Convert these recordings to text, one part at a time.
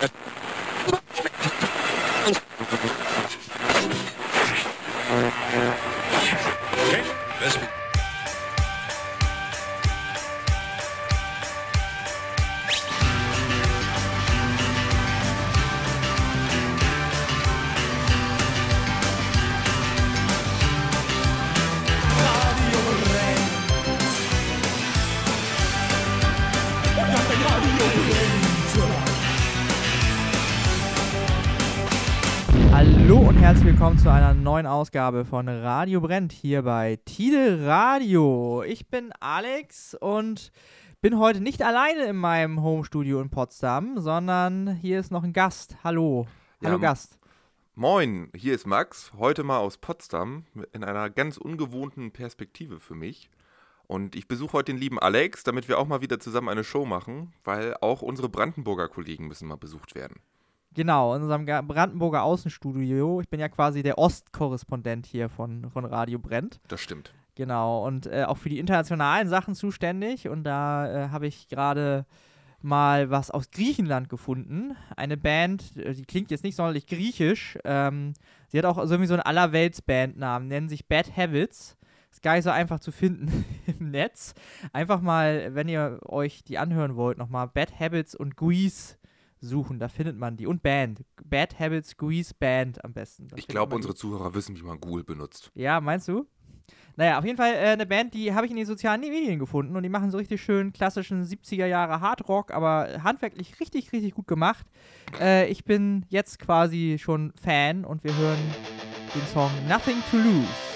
that. Ausgabe von Radio Brennt hier bei Tide Radio. Ich bin Alex und bin heute nicht alleine in meinem Homestudio in Potsdam, sondern hier ist noch ein Gast. Hallo. Ja, Hallo Gast. Moin, hier ist Max, heute mal aus Potsdam in einer ganz ungewohnten Perspektive für mich. Und ich besuche heute den lieben Alex, damit wir auch mal wieder zusammen eine Show machen, weil auch unsere Brandenburger Kollegen müssen mal besucht werden. Genau, in unserem Brandenburger Außenstudio. Ich bin ja quasi der Ostkorrespondent hier von, von Radio Brennt. Das stimmt. Genau, und äh, auch für die internationalen Sachen zuständig. Und da äh, habe ich gerade mal was aus Griechenland gefunden. Eine Band, äh, die klingt jetzt nicht sonderlich griechisch. Ähm, sie hat auch irgendwie so einen Allerwelts-Bandnamen, nennen sich Bad Habits. Ist gar nicht so einfach zu finden im Netz. Einfach mal, wenn ihr euch die anhören wollt, nochmal Bad Habits und Grease suchen, da findet man die. Und Band. Bad Habits, Grease Band am besten. Da Ich glaube, unsere Zuhörer wissen, wie man Google benutzt. Ja, meinst du? Naja, auf jeden Fall äh, eine Band, die habe ich in den sozialen Medien gefunden und die machen so richtig schön klassischen 70er Jahre Hardrock, aber handwerklich richtig, richtig gut gemacht. Äh, ich bin jetzt quasi schon Fan und wir hören den Song Nothing to Lose.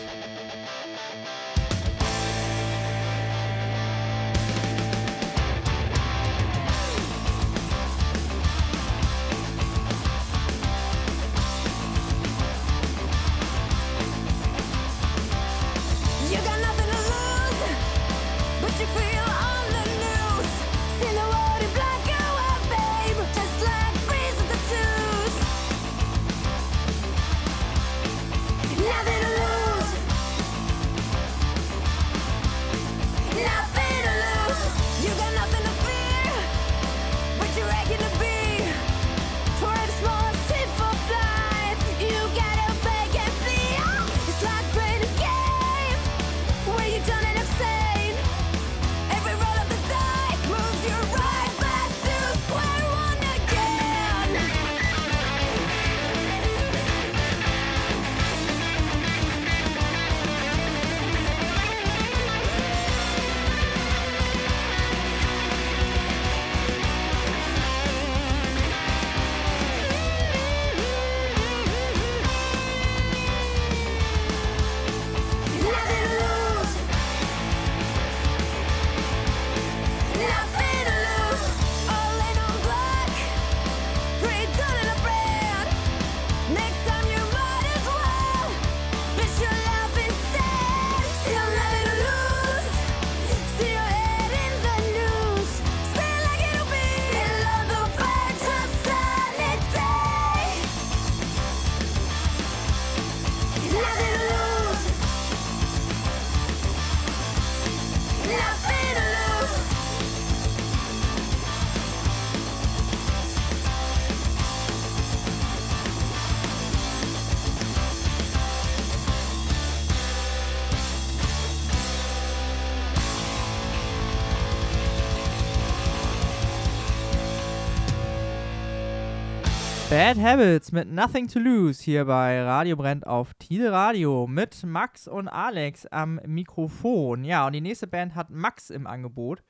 Bad Habits mit Nothing to Lose hier bei Radio Brennt auf Tide Radio mit Max und Alex am Mikrofon. Ja, und die nächste Band hat Max im Angebot.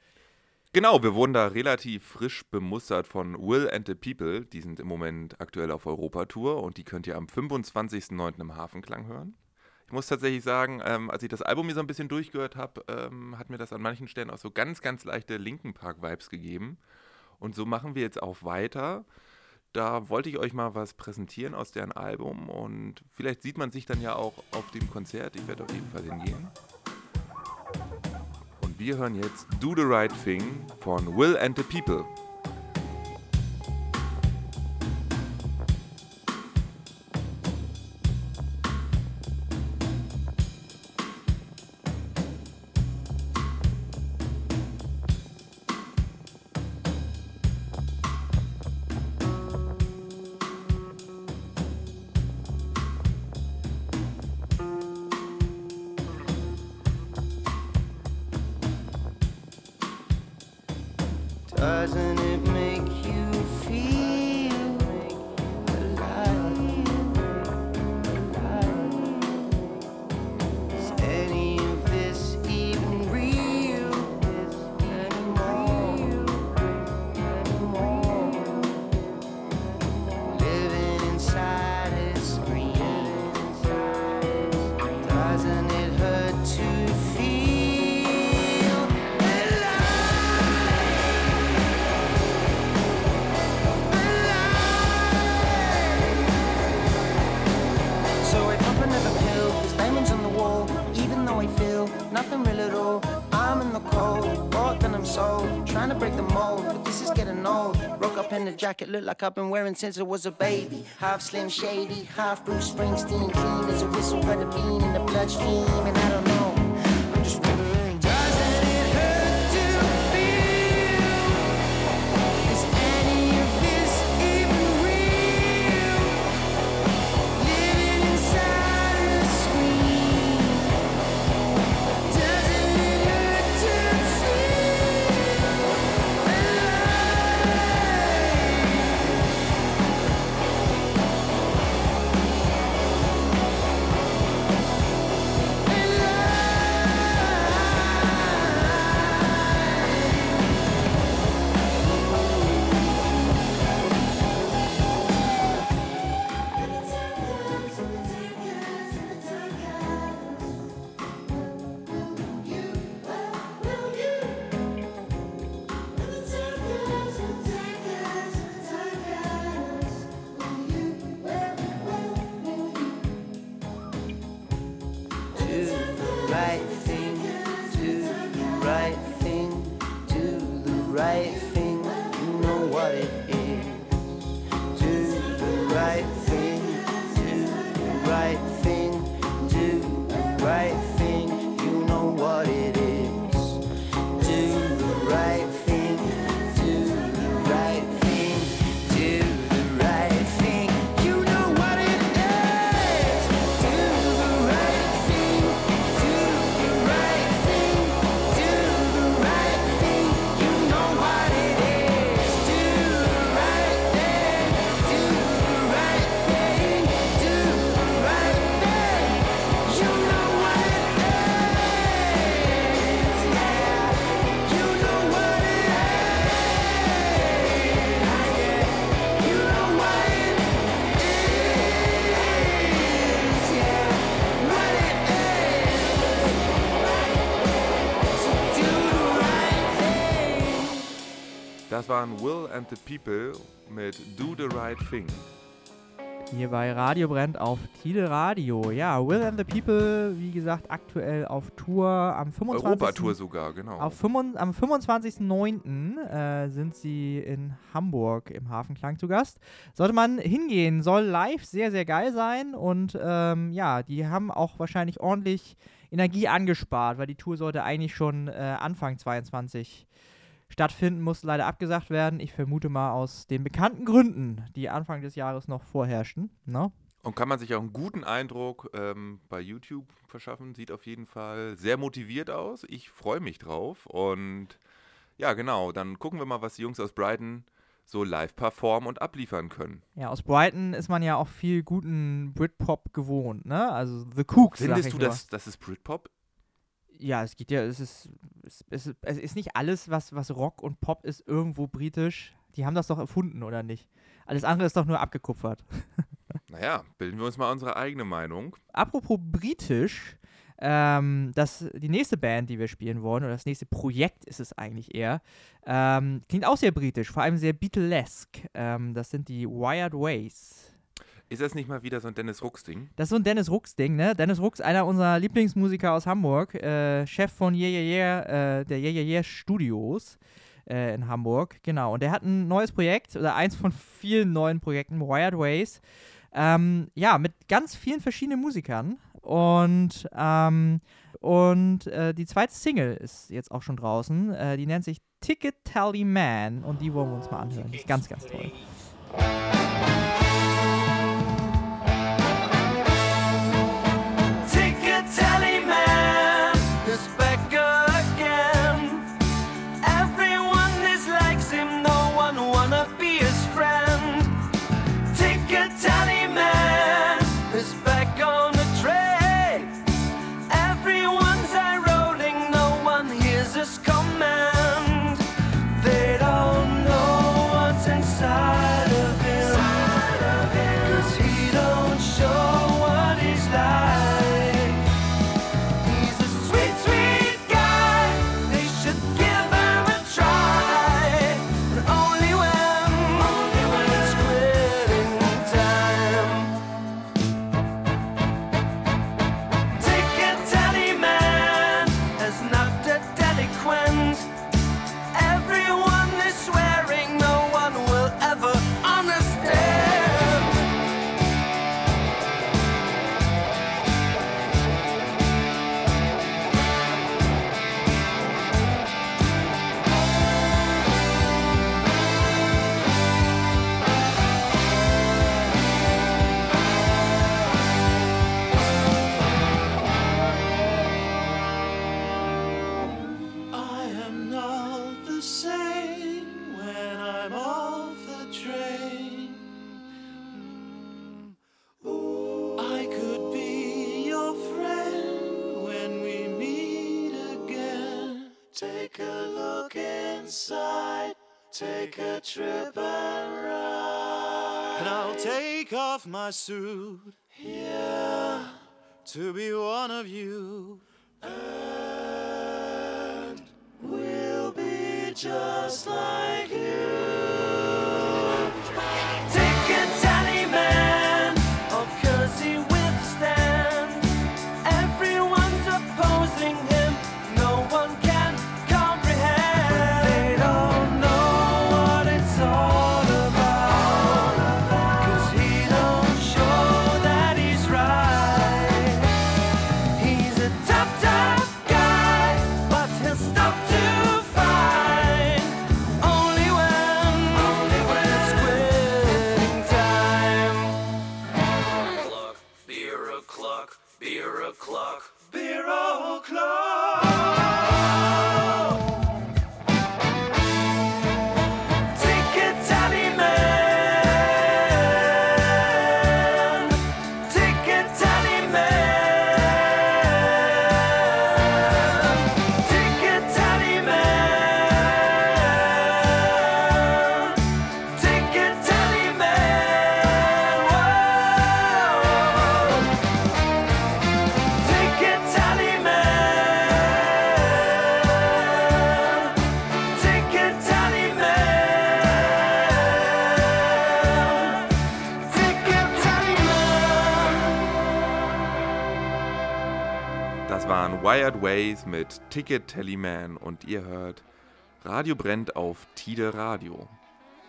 Genau, wir wurden da relativ frisch bemustert von Will and the People. Die sind im Moment aktuell auf Europatour und die könnt ihr am 25.09. im Hafenklang hören. Ich muss tatsächlich sagen, ähm, als ich das Album hier so ein bisschen durchgehört habe, ähm, hat mir das an manchen Stellen auch so ganz, ganz leichte Linken Park-Vibes gegeben. Und so machen wir jetzt auch weiter. Da wollte ich euch mal was präsentieren aus deren Album und vielleicht sieht man sich dann ja auch auf dem Konzert. Ich werde auf jeden Fall hingehen. Und wir hören jetzt Do the Right Thing von Will and the People. doesn't it jacket, look like I've been wearing since I was a baby. Half Slim Shady, half Bruce Springsteen. Clean as a whistle, but a bean in the bloodstream. And I don't Das waren Will and the People mit Do the Right Thing. Hier bei Radio brennt auf Tide Radio. Ja, Will and the People, wie gesagt, aktuell auf Tour am 25. Europatour sogar, genau. Auf 25, am 25.09. Äh, sind sie in Hamburg im Hafenklang zu Gast. Sollte man hingehen, soll live sehr, sehr geil sein und ähm, ja, die haben auch wahrscheinlich ordentlich Energie angespart, weil die Tour sollte eigentlich schon äh, Anfang 22 stattfinden, musste leider abgesagt werden. Ich vermute mal aus den bekannten Gründen, die Anfang des Jahres noch vorherrschten. Ne? Und kann man sich auch einen guten Eindruck ähm, bei YouTube verschaffen. Sieht auf jeden Fall sehr motiviert aus. Ich freue mich drauf. Und ja, genau, dann gucken wir mal, was die Jungs aus Brighton so live performen und abliefern können. Ja, aus Brighton ist man ja auch viel guten Britpop gewohnt, ne? Also The Cooks. Findest du, dass das ist Britpop? Ja, es geht ja, es ist, es, es, es ist nicht alles, was, was Rock und Pop ist, irgendwo britisch. Die haben das doch erfunden, oder nicht? Alles andere ist doch nur abgekupfert. Naja, bilden wir uns mal unsere eigene Meinung. Apropos britisch, ähm, das, die nächste Band, die wir spielen wollen, oder das nächste Projekt ist es eigentlich eher, ähm, klingt auch sehr britisch, vor allem sehr Beatlesque. Ähm, das sind die Wired Ways. Ist das nicht mal wieder so ein Dennis Rucks-Ding? Das ist so ein Dennis Rucks-Ding, ne? Dennis Rucks, einer unserer Lieblingsmusiker aus Hamburg, äh, Chef von Yeah Yeah Yeah, äh, der Yeah Yeah Yeah Studios äh, in Hamburg, genau. Und der hat ein neues Projekt, oder eins von vielen neuen Projekten, Wired Ways, ähm, ja, mit ganz vielen verschiedenen Musikern. Und, ähm, und äh, die zweite Single ist jetzt auch schon draußen. Äh, die nennt sich Ticket Tally Man und die wollen wir uns mal anhören. Die ist ganz, ganz toll. Take a trip and ride. And I'll take off my suit. Yeah. To be one of you. And we'll be just like you. O'clock, beer o'clock, beer o'clock. Ways mit Ticket Tallyman und ihr hört Radio brennt auf Tide Radio.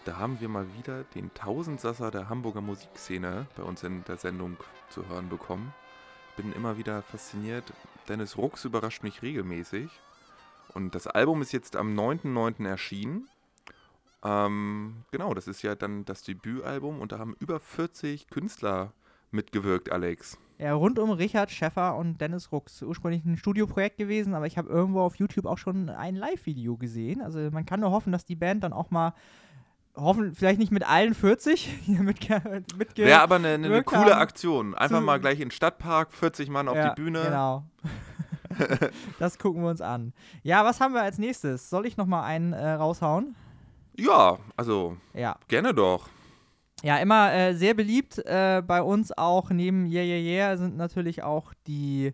Da haben wir mal wieder den Tausendsasser der Hamburger Musikszene bei uns in der Sendung zu hören bekommen. Bin immer wieder fasziniert. Dennis Rux überrascht mich regelmäßig. Und das Album ist jetzt am 9.9. erschienen. Ähm, genau, das ist ja dann das Debütalbum und da haben über 40 Künstler mitgewirkt, Alex. Ja, rund um Richard Schäffer und Dennis Rux. Ursprünglich ein Studioprojekt gewesen, aber ich habe irgendwo auf YouTube auch schon ein Live-Video gesehen. Also man kann nur hoffen, dass die Band dann auch mal, hoffen, vielleicht nicht mit allen 40 hier mitge mitge Wäre aber eine, eine, gewirkt coole. Aktion. Einfach mal gleich in den Stadtpark, 40 Mann auf ja, die Bühne. Genau. das gucken wir uns an. Ja, was haben wir als nächstes? Soll ich noch mal einen äh, raushauen? Ja, also Ja. gerne doch. Ja, immer äh, sehr beliebt äh, bei uns auch neben Yeah Yeah Yeah sind natürlich auch die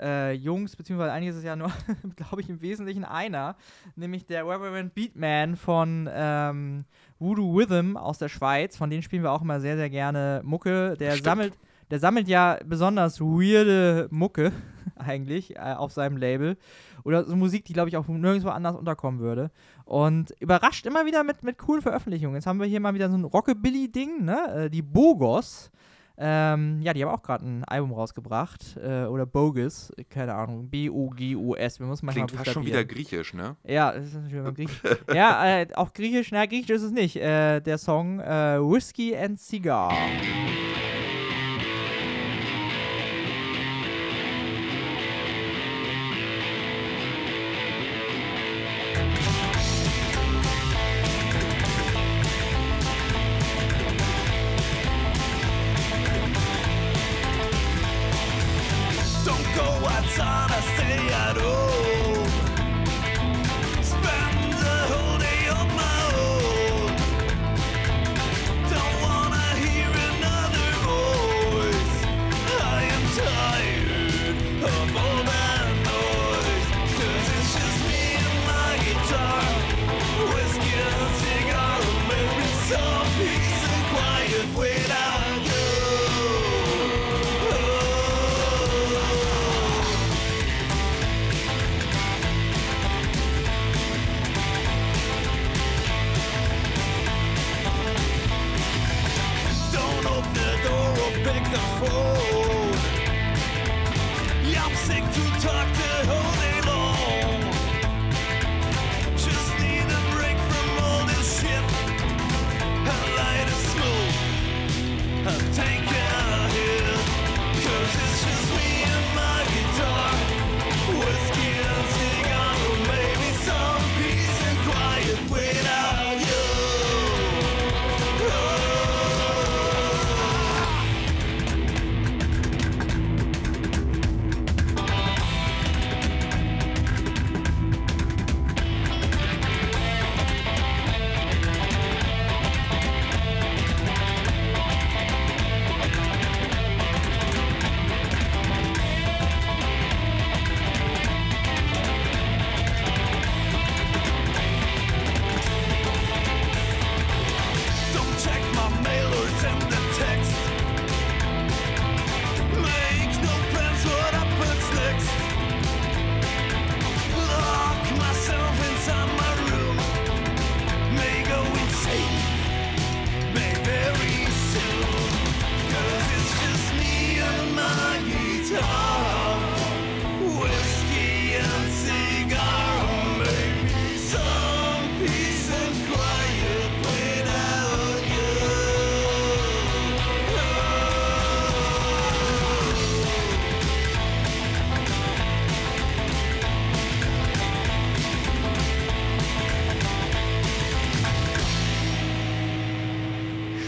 äh, Jungs, beziehungsweise eigentlich ist es ja nur, glaube ich, im Wesentlichen einer, nämlich der Reverend Beatman von ähm, Voodoo Rhythm aus der Schweiz. Von denen spielen wir auch immer sehr, sehr gerne Mucke. Der Stimmt. sammelt, der sammelt ja besonders weirde Mucke eigentlich äh, auf seinem Label. Oder so Musik, die, glaube ich, auch nirgendwo anders unterkommen würde. Und überrascht immer wieder mit, mit coolen Veröffentlichungen. Jetzt haben wir hier mal wieder so ein Rockabilly-Ding, ne? Äh, die Bogos. Ähm, ja, die haben auch gerade ein Album rausgebracht. Äh, oder Bogus, keine Ahnung. B-O-G-O-S. Wir müssen manchmal Klingt fast schon wieder griechisch, ne? Ja, das ist natürlich immer griechisch. ja, äh, auch griechisch. Na, griechisch ist es nicht. Äh, der Song äh, Whiskey and Cigar.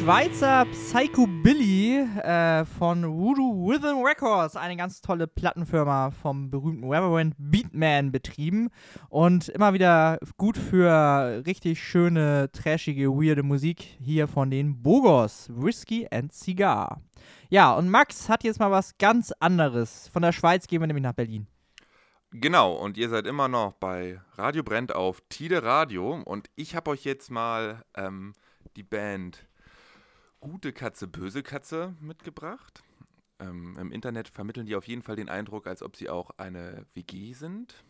Schweizer Psycho Billy äh, von Voodoo Rhythm Records, eine ganz tolle Plattenfirma vom berühmten Reverend Beatman betrieben und immer wieder gut für richtig schöne, trashige, weirde Musik hier von den Bogos, Whiskey and Cigar. Ja, und Max hat jetzt mal was ganz anderes. Von der Schweiz gehen wir nämlich nach Berlin. Genau, und ihr seid immer noch bei Radio Brennt auf Tide Radio und ich habe euch jetzt mal ähm, die Band Gute Katze, Böse Katze mitgebracht. Ähm, Im Internet vermitteln die auf jeden Fall den Eindruck, als ob sie auch eine WG sind,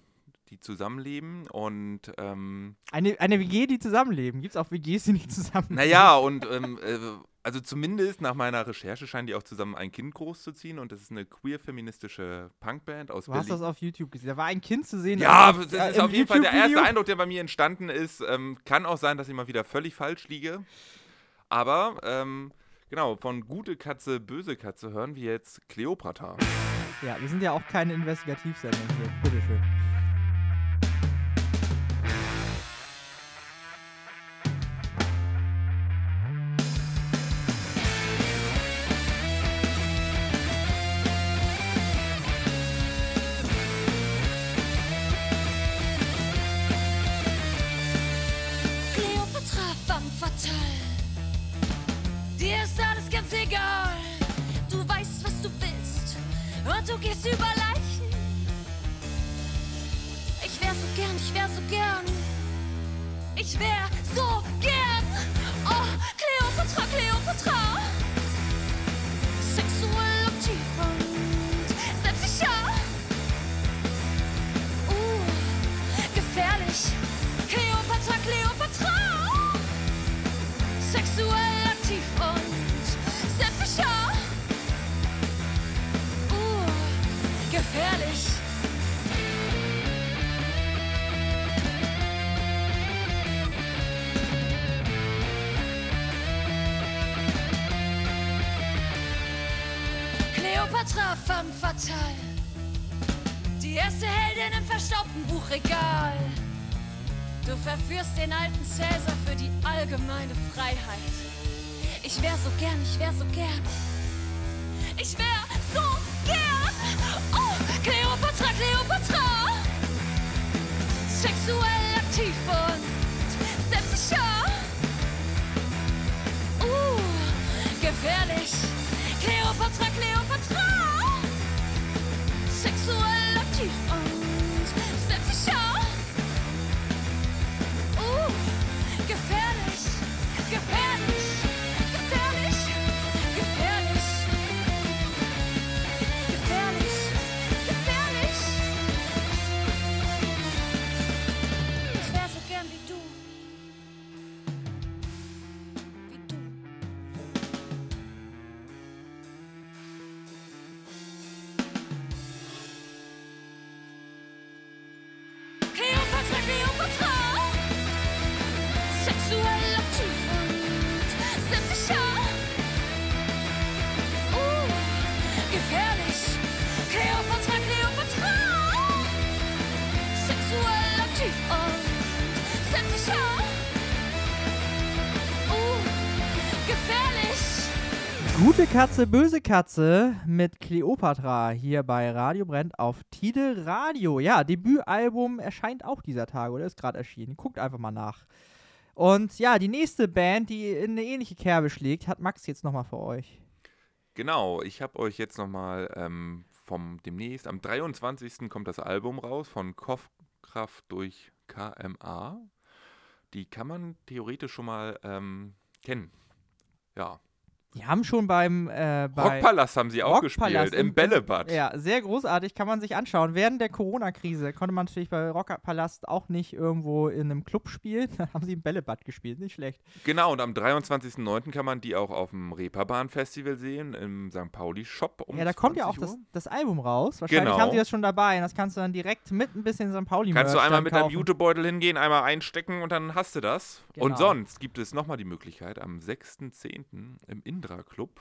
die zusammenleben und ähm, Eine, eine WG, die zusammenleben. Gibt es auch WGs, die nicht zusammenleben? naja, und ähm, äh, also zumindest nach meiner Recherche scheinen die auch zusammen ein Kind großzuziehen und das ist eine queer-feministische Punkband aus Du hast Berlin. das auf YouTube gesehen. Da war ein Kind zu sehen. Ja, auf- das ist auf jeden Fall der erste. Eindruck, der bei mir entstanden ist. Ähm, kann auch sein, dass ich mal wieder völlig falsch liege. Aber, ähm, genau, von Gute Katze, Böse Katze hören wir jetzt Cleopatra. Ja, wir sind ja auch keine Investigativsendung hier. Bitteschön. Die erste Heldin im verstaubten Buchregal. Du verführst den alten Cäsar für die allgemeine Freiheit. Ich wär so gern, ich wär so gern. Ich wär so gern. Oh, Cleopatra, Cleopatra. Sexuell aktiv und selbstsicher. Uh, gefährlich. Cleopatra, Cleopatra. Gute Katze, böse Katze mit Cleopatra hier bei Radio Brennt auf Tide Radio. Ja, Debütalbum erscheint auch dieser Tage oder ist gerade erschienen. Guckt einfach mal nach. Und ja, die nächste Band, die in eine ähnliche Kerbe schlägt, hat Max jetzt nochmal für euch. Genau, ich habe euch jetzt nochmal ähm, vom demnächst, am 23. kommt das Album raus von Kopfkraft durch KMA. Die kann man theoretisch schon mal ähm, kennen. Ja. Die haben schon beim äh, bei Rockpalast haben sie auch Rockpalast gespielt, im Bällebad. Ja, sehr großartig, kann man sich anschauen. Während der Corona-Krise konnte man natürlich bei Rockpalast auch nicht irgendwo in einem Club spielen. Da haben sie im Bällebad gespielt, nicht schlecht. Genau, und am 23.09. kann man die auch auf dem Reeperbahn-Festival sehen, im St. Pauli-Shop um ja, da kommt ja auch 20 das, das Album raus. Wahrscheinlich Genau. haben sie das schon dabei. Und das kannst du dann direkt mit ein bisschen St. Pauli Kannst du einmal mit deinem kaufen. Jutebeutel hingehen, einmal einstecken und dann hast du das. Genau. Und sonst gibt es nochmal die Möglichkeit, am 6.10. im Indra Club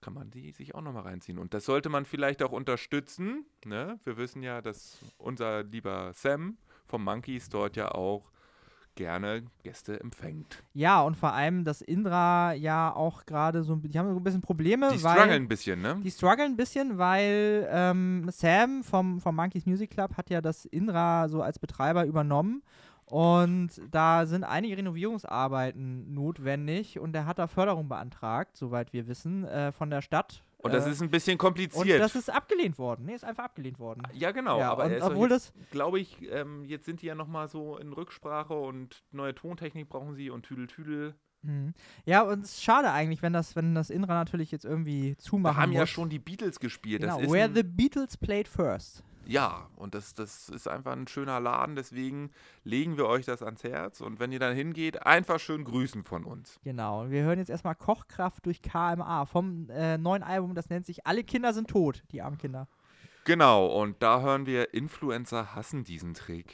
kann man die sich auch nochmal reinziehen. Und das sollte man vielleicht auch unterstützen. Ne? Wir wissen ja, dass unser lieber Sam vom Monkeys dort ja auch gerne Gäste empfängt. Ja, und vor allem, dass Indra ja auch gerade so, ein bi- die haben ein bisschen Probleme, Die weil strugglen ein bisschen, ne? die strugglen ein bisschen, weil ähm, Sam vom, vom Monkeys Music Club hat ja das Indra so als Betreiber übernommen. Und da sind einige Renovierungsarbeiten notwendig und er hat da Förderung beantragt, soweit wir wissen, äh, von der Stadt. Und das äh, ist ein bisschen und kompliziert. das ist abgelehnt worden. Nee, ist einfach abgelehnt worden. ja, genau. ja, aber und er obwohl jetzt, das glaube ich, ähm, jetzt sind die ja nochmal so in Rücksprache und neue Tontechnik brauchen sie und Tüdel Tüdel. Mhm. Ja, und es ist schade eigentlich, wenn das, wenn das Inra natürlich jetzt irgendwie zumachen Da haben muss. ja schon die Beatles gespielt. genau, Where the Beatles played first. Ja, und das, das ist einfach ein schöner Laden, deswegen legen wir euch das ans Herz. Und wenn ihr dann hingeht, einfach schön grüßen von uns. Genau. Wir hören jetzt erstmal Kochkraft durch KMA vom äh, neuen Album, das nennt sich Alle Kinder sind tot, die armen Kinder. Genau, und da hören wir Influencer hassen diesen Trick.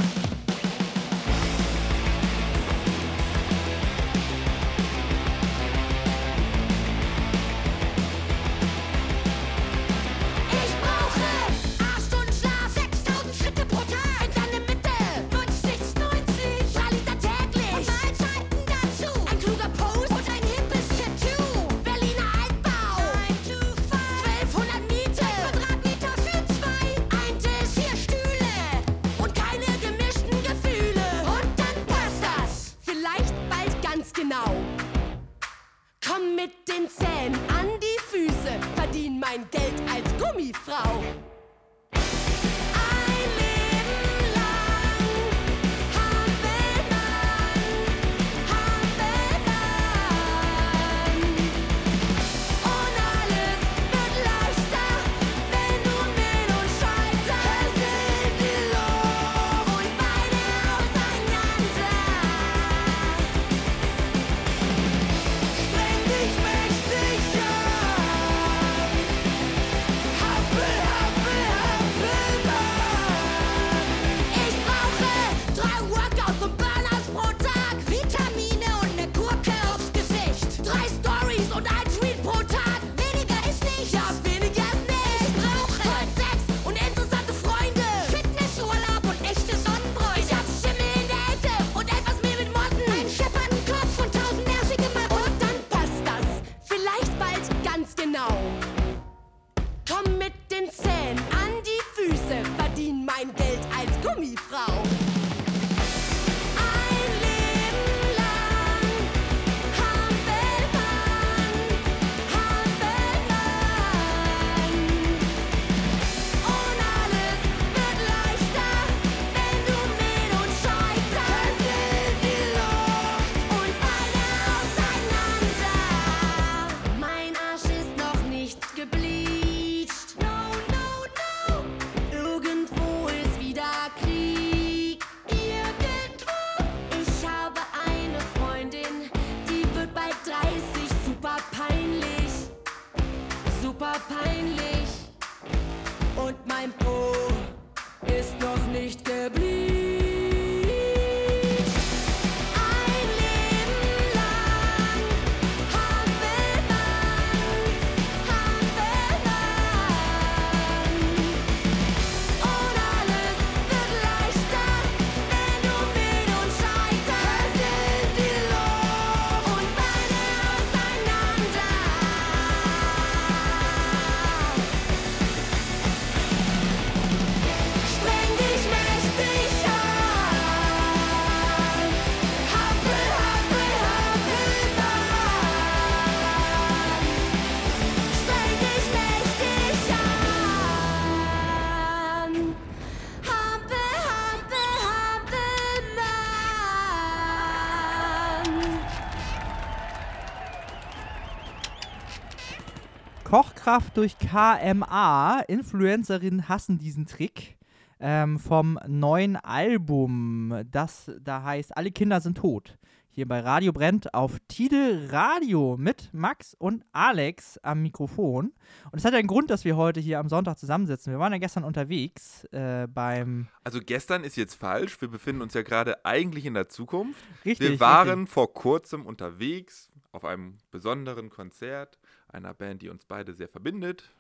Kochkraft durch KMA. Influencerinnen hassen diesen Trick. Ähm, vom neuen Album, das da heißt Alle Kinder sind tot. Hier bei Radio Brennt auf Tidel Radio mit Max und Alex am Mikrofon. Und es hat einen Grund, dass wir heute hier am Sonntag zusammensitzen. Wir waren ja gestern unterwegs äh, beim. Also gestern ist jetzt falsch. Wir befinden uns ja gerade eigentlich in der Zukunft. Richtig. Wir waren vor kurzem unterwegs auf einem besonderen Konzert einer Band, die uns beide sehr verbindet. Richtig.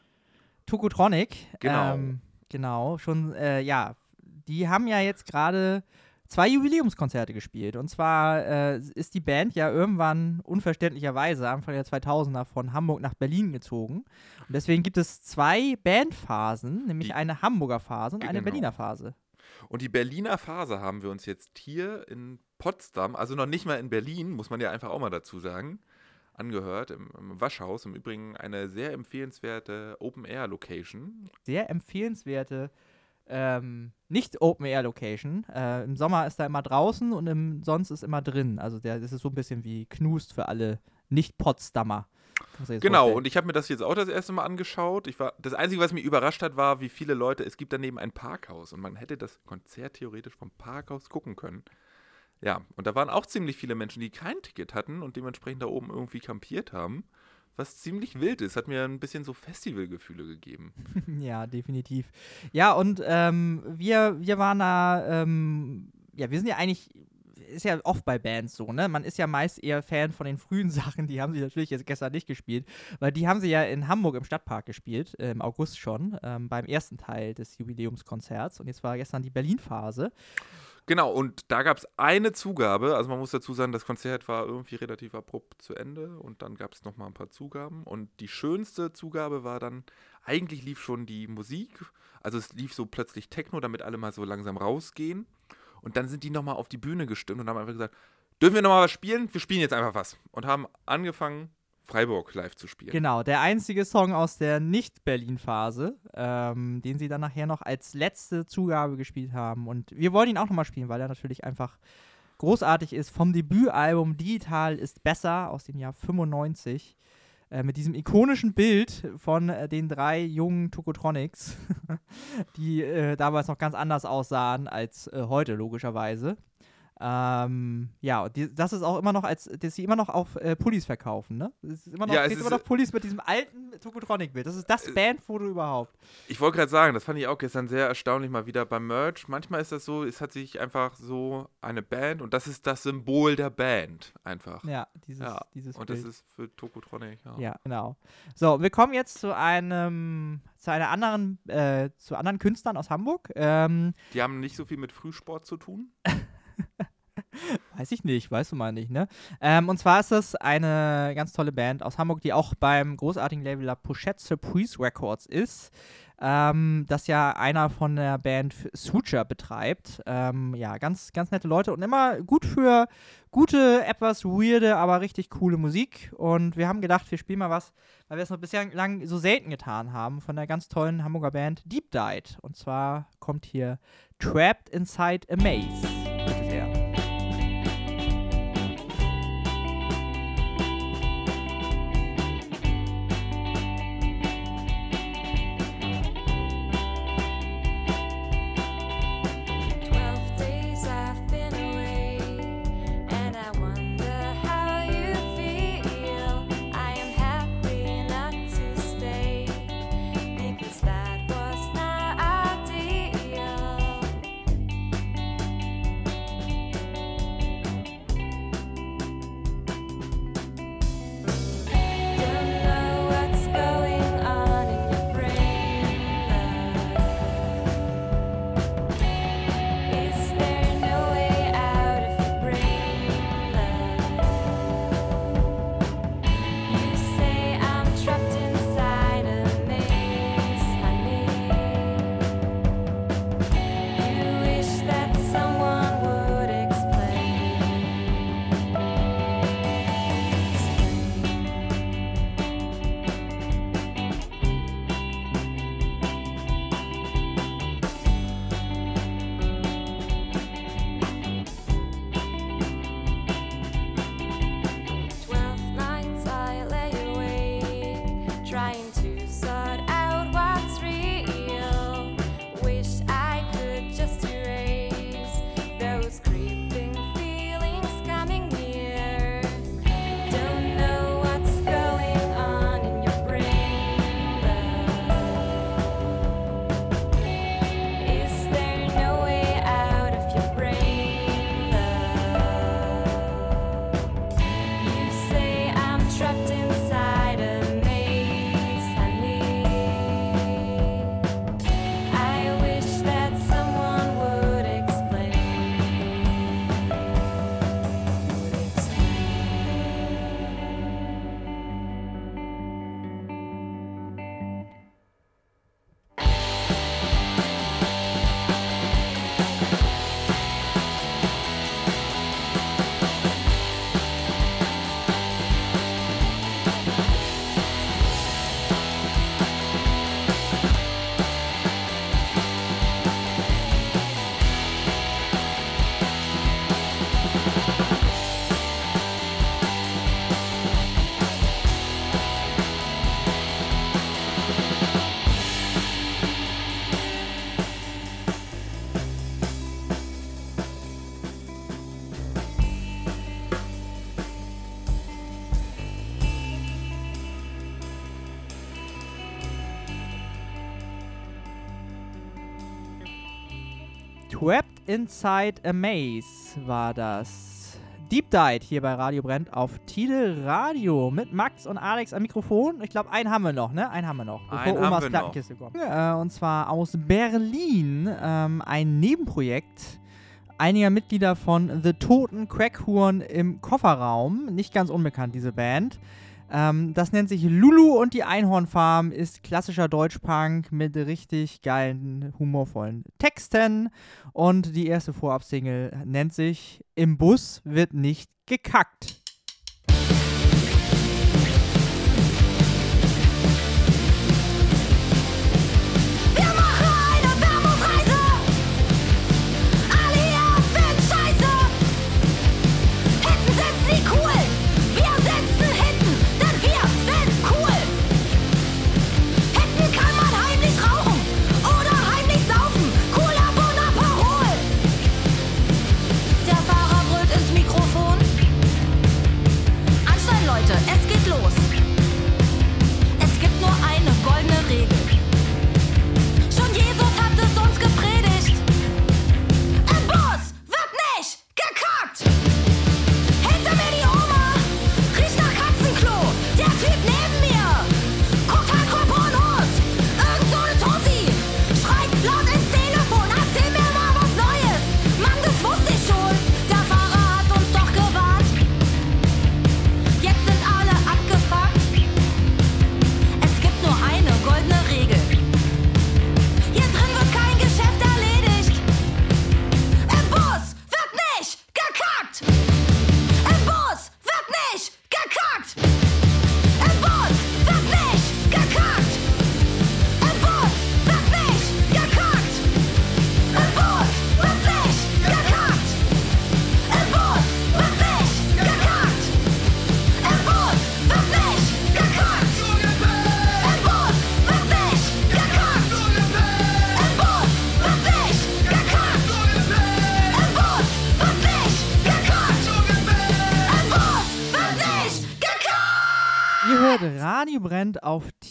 Tokotronic. Genau. Ähm, genau. Schon, äh, ja. Die haben ja jetzt gerade zwei Jubiläumskonzerte gespielt. Und zwar äh, ist die Band ja irgendwann unverständlicherweise Anfang der 2000er von Hamburg nach Berlin gezogen. Und deswegen gibt es zwei Bandphasen, nämlich Die- eine Hamburger Phase und eine Genau. Berliner Phase. Und die Berliner Phase haben wir uns jetzt hier in Potsdam, also noch nicht mal in Berlin, muss man ja einfach auch mal dazu sagen, angehört, im, im Waschhaus. Im Übrigen eine sehr empfehlenswerte Open-Air-Location. Sehr empfehlenswerte ähm, nicht Open-Air-Location. Äh, Im Sommer ist er immer draußen und im, sonst ist immer drin. Also der, das ist so ein bisschen wie Knust für alle Nicht-Potsdamer. Genau, vorstellen. und ich habe mir das jetzt auch das erste Mal angeschaut. Ich war, das Einzige, was mich überrascht hat, war, wie viele Leute, es gibt daneben ein Parkhaus und man hätte das Konzert theoretisch vom Parkhaus gucken können. Ja, und da waren auch ziemlich viele Menschen, die kein Ticket hatten und dementsprechend da oben irgendwie kampiert haben. Was ziemlich wild ist, hat mir ein bisschen so Festivalgefühle gegeben. Ja, definitiv. Ja, und ähm, wir, wir waren da, ähm, ja, wir sind ja eigentlich, ist ja oft bei Bands so, ne? Man ist ja meist eher Fan von den frühen Sachen, die haben sie natürlich jetzt gestern nicht gespielt, weil die haben sie ja in Hamburg im Stadtpark gespielt, äh, im August schon, ähm, beim ersten Teil des Jubiläumskonzerts. Und jetzt war gestern die Berlin-Phase. Genau, und da gab es eine Zugabe. Also man muss dazu sagen, das Konzert war irgendwie relativ abrupt zu Ende und dann gab es nochmal ein paar Zugaben. Und die schönste Zugabe war dann, eigentlich lief schon die Musik. Also es lief so plötzlich Techno, damit alle mal so langsam rausgehen. Und dann sind die nochmal auf die Bühne gestimmt und haben einfach gesagt, dürfen wir nochmal was spielen? Wir spielen jetzt einfach was. Und haben angefangen, Freiburg live zu spielen. Genau, der einzige Song aus der Nicht-Berlin-Phase, ähm, den sie dann nachher noch als letzte Zugabe gespielt haben. Und wir wollen ihn auch nochmal spielen, weil er natürlich einfach großartig ist. Vom Debütalbum Digital ist besser aus dem Jahr 95. Äh, mit diesem ikonischen Bild von äh, den drei jungen Tokotronics, die äh, damals noch ganz anders aussahen als äh, heute, logischerweise. Ähm, ja, die, das ist auch immer noch als, dass sie immer noch auf äh, Pullis verkaufen, ne? Es ist immer noch, Ja, es ist, immer noch Pullis mit diesem alten Tokotronic-Bild. Das ist das Äh, Bandfoto überhaupt. Ich wollte gerade sagen, das fand ich auch gestern sehr erstaunlich mal wieder beim Merch. Manchmal ist das so, es hat sich einfach so eine Band und das ist das Symbol der Band einfach. Ja, dieses, Ja, dieses Und Bild. das ist für Tokotronic, ja. Ja, genau. So, wir kommen jetzt zu einem, zu einer anderen, äh, zu anderen Künstlern aus Hamburg. Ähm, Die haben nicht so viel mit Frühsport zu tun. weiß ich nicht, weißt du mal nicht, ne? Ähm, und zwar ist das eine ganz tolle Band aus Hamburg, die auch beim großartigen Label La Pochette Surprise Records ist. Ähm, das ja einer von der Band Suture betreibt. Ähm, ja, ganz, ganz nette Leute und immer gut für gute, etwas weirde, aber richtig coole Musik. Und wir haben gedacht, wir spielen mal was, weil wir es noch bislang so selten getan haben, von der ganz tollen Hamburger Band Deep Died. Und zwar kommt hier Trapped Inside a Maze. Inside a Maze war das. Deep Dive hier bei Radio Brennt auf Tide Radio mit Max und Alex am Mikrofon. Ich glaube, einen haben wir noch, ne? Einen haben wir noch, bevor Einen Omas. Plattenkiste kommt. Äh, und zwar aus Berlin, ähm, ein Nebenprojekt einiger Mitglieder von The Toten Crackhuren im Kofferraum. Nicht ganz unbekannt, diese Band. Ähm, das nennt sich Lulu und die Einhornfarm, ist klassischer Deutschpunk mit richtig geilen, humorvollen Texten. Und die erste Vorabsingle nennt sich Im Bus wird nicht gekackt.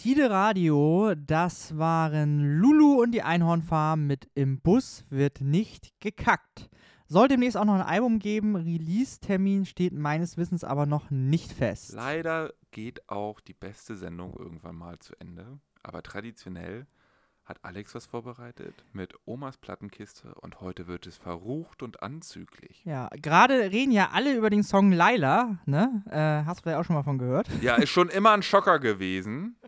Tide Radio. Das waren Lulu und die Einhornfarm mit Im Bus wird nicht gekackt. Soll demnächst auch noch ein Album geben. Release-Termin steht meines Wissens aber noch nicht fest. Leider geht auch die beste Sendung irgendwann mal zu Ende. Aber traditionell hat Alex was vorbereitet mit Omas Plattenkiste und heute wird es verrucht und anzüglich. Ja, gerade reden ja alle über den Song Laila, ne? Äh, hast du vielleicht auch schon mal von gehört? Ja, ist schon immer ein Schocker gewesen.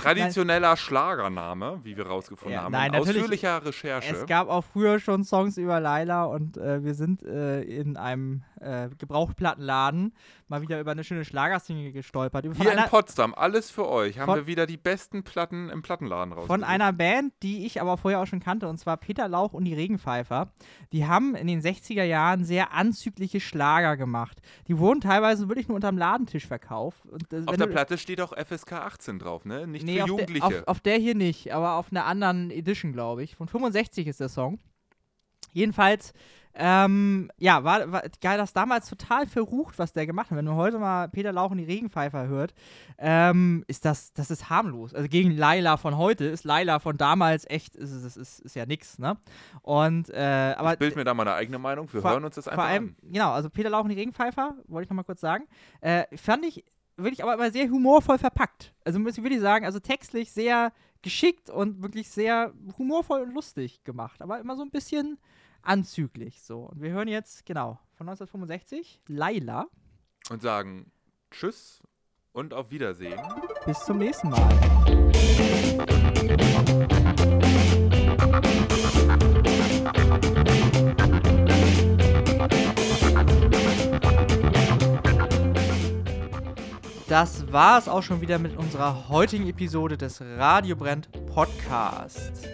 Traditioneller Schlagername, wie wir rausgefunden Ja, haben. nein, ausführlicher Recherche. Es gab auch früher schon Songs über Laila und äh, wir sind äh, in einem äh, Gebrauchtplattenladen mal wieder über eine schöne Schlagersingle gestolpert. Über- Hier in Potsdam, alles für euch, haben wir wieder die besten Platten im Plattenladen rausgesucht. von einer Band, die ich aber vorher auch schon kannte, und zwar Peter Lauch und die Regenpfeifer. Die haben in den 60er Jahren sehr anzügliche Schlager gemacht. Die wurden teilweise wirklich nur unterm Ladentisch verkauft. Und, äh, Auf der Platte steht auch FSK 18 drauf, ne? Nicht Nee, für auf, Jugendliche. Der, auf, auf der hier nicht, aber auf einer anderen Edition, glaube ich. Von 65 ist der Song. Jedenfalls, ähm, ja, war, war geil, das damals total verrucht, was der gemacht hat. Wenn man heute mal Peter Lauch und die Regenpfeifer hört, ähm, ist das, das ist harmlos. Also gegen Laila von heute ist Laila von damals echt, ist, ist, ist, ist ja nix, ne? Und, äh, aber. ich bild mir da mal eine eigene Meinung. Wir vor, hören uns das einfach vor allem, an. genau, also Peter Lauch und die Regenpfeifer, wollte ich nochmal kurz sagen, äh, fand ich wirklich aber immer sehr humorvoll verpackt. Also muss ich wirklich sagen, also textlich sehr geschickt und wirklich sehr humorvoll und lustig gemacht, aber immer so ein bisschen anzüglich so. Und wir hören jetzt, genau, von 1965, Laila. Und sagen Tschüss und auf Wiedersehen. Bis zum nächsten Mal. Das war es auch schon wieder mit unserer heutigen Episode des Radio Brennt Podcast.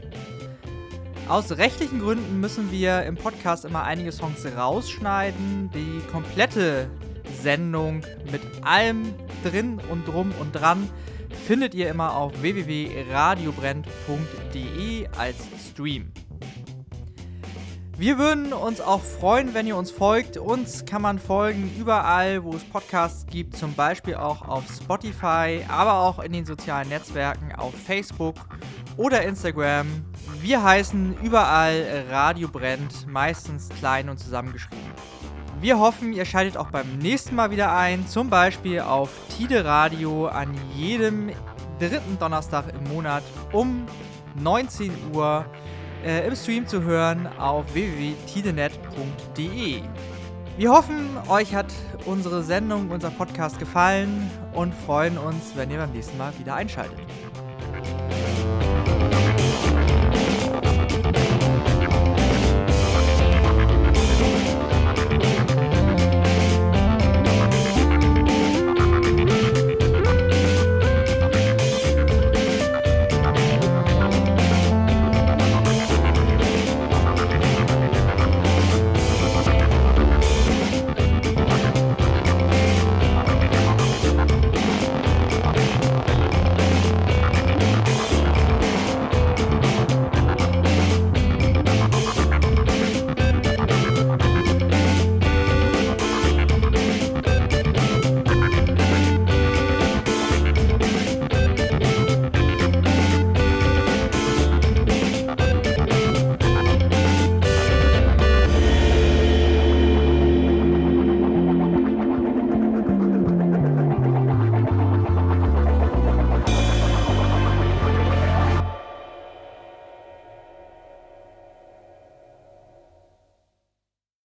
Aus rechtlichen Gründen müssen wir im Podcast immer einige Songs rausschneiden. Die komplette Sendung mit allem drin und drum und dran findet ihr immer auf www.radiobrennt.de als Stream. Wir würden uns auch freuen, wenn ihr uns folgt. Uns kann man folgen überall, wo es Podcasts gibt, zum Beispiel auch auf Spotify, aber auch in den sozialen Netzwerken auf Facebook oder Instagram. Wir heißen überall Radio Brennt, meistens klein und zusammengeschrieben. Wir hoffen, ihr schaltet auch beim nächsten Mal wieder ein, zum Beispiel auf Tide Radio an jedem dritten Donnerstag im Monat um 19 Uhr äh, im Stream zu hören auf www.tidenet.de. Wir hoffen, euch hat unsere Sendung, unser Podcast gefallen und freuen uns, wenn ihr beim nächsten Mal wieder einschaltet.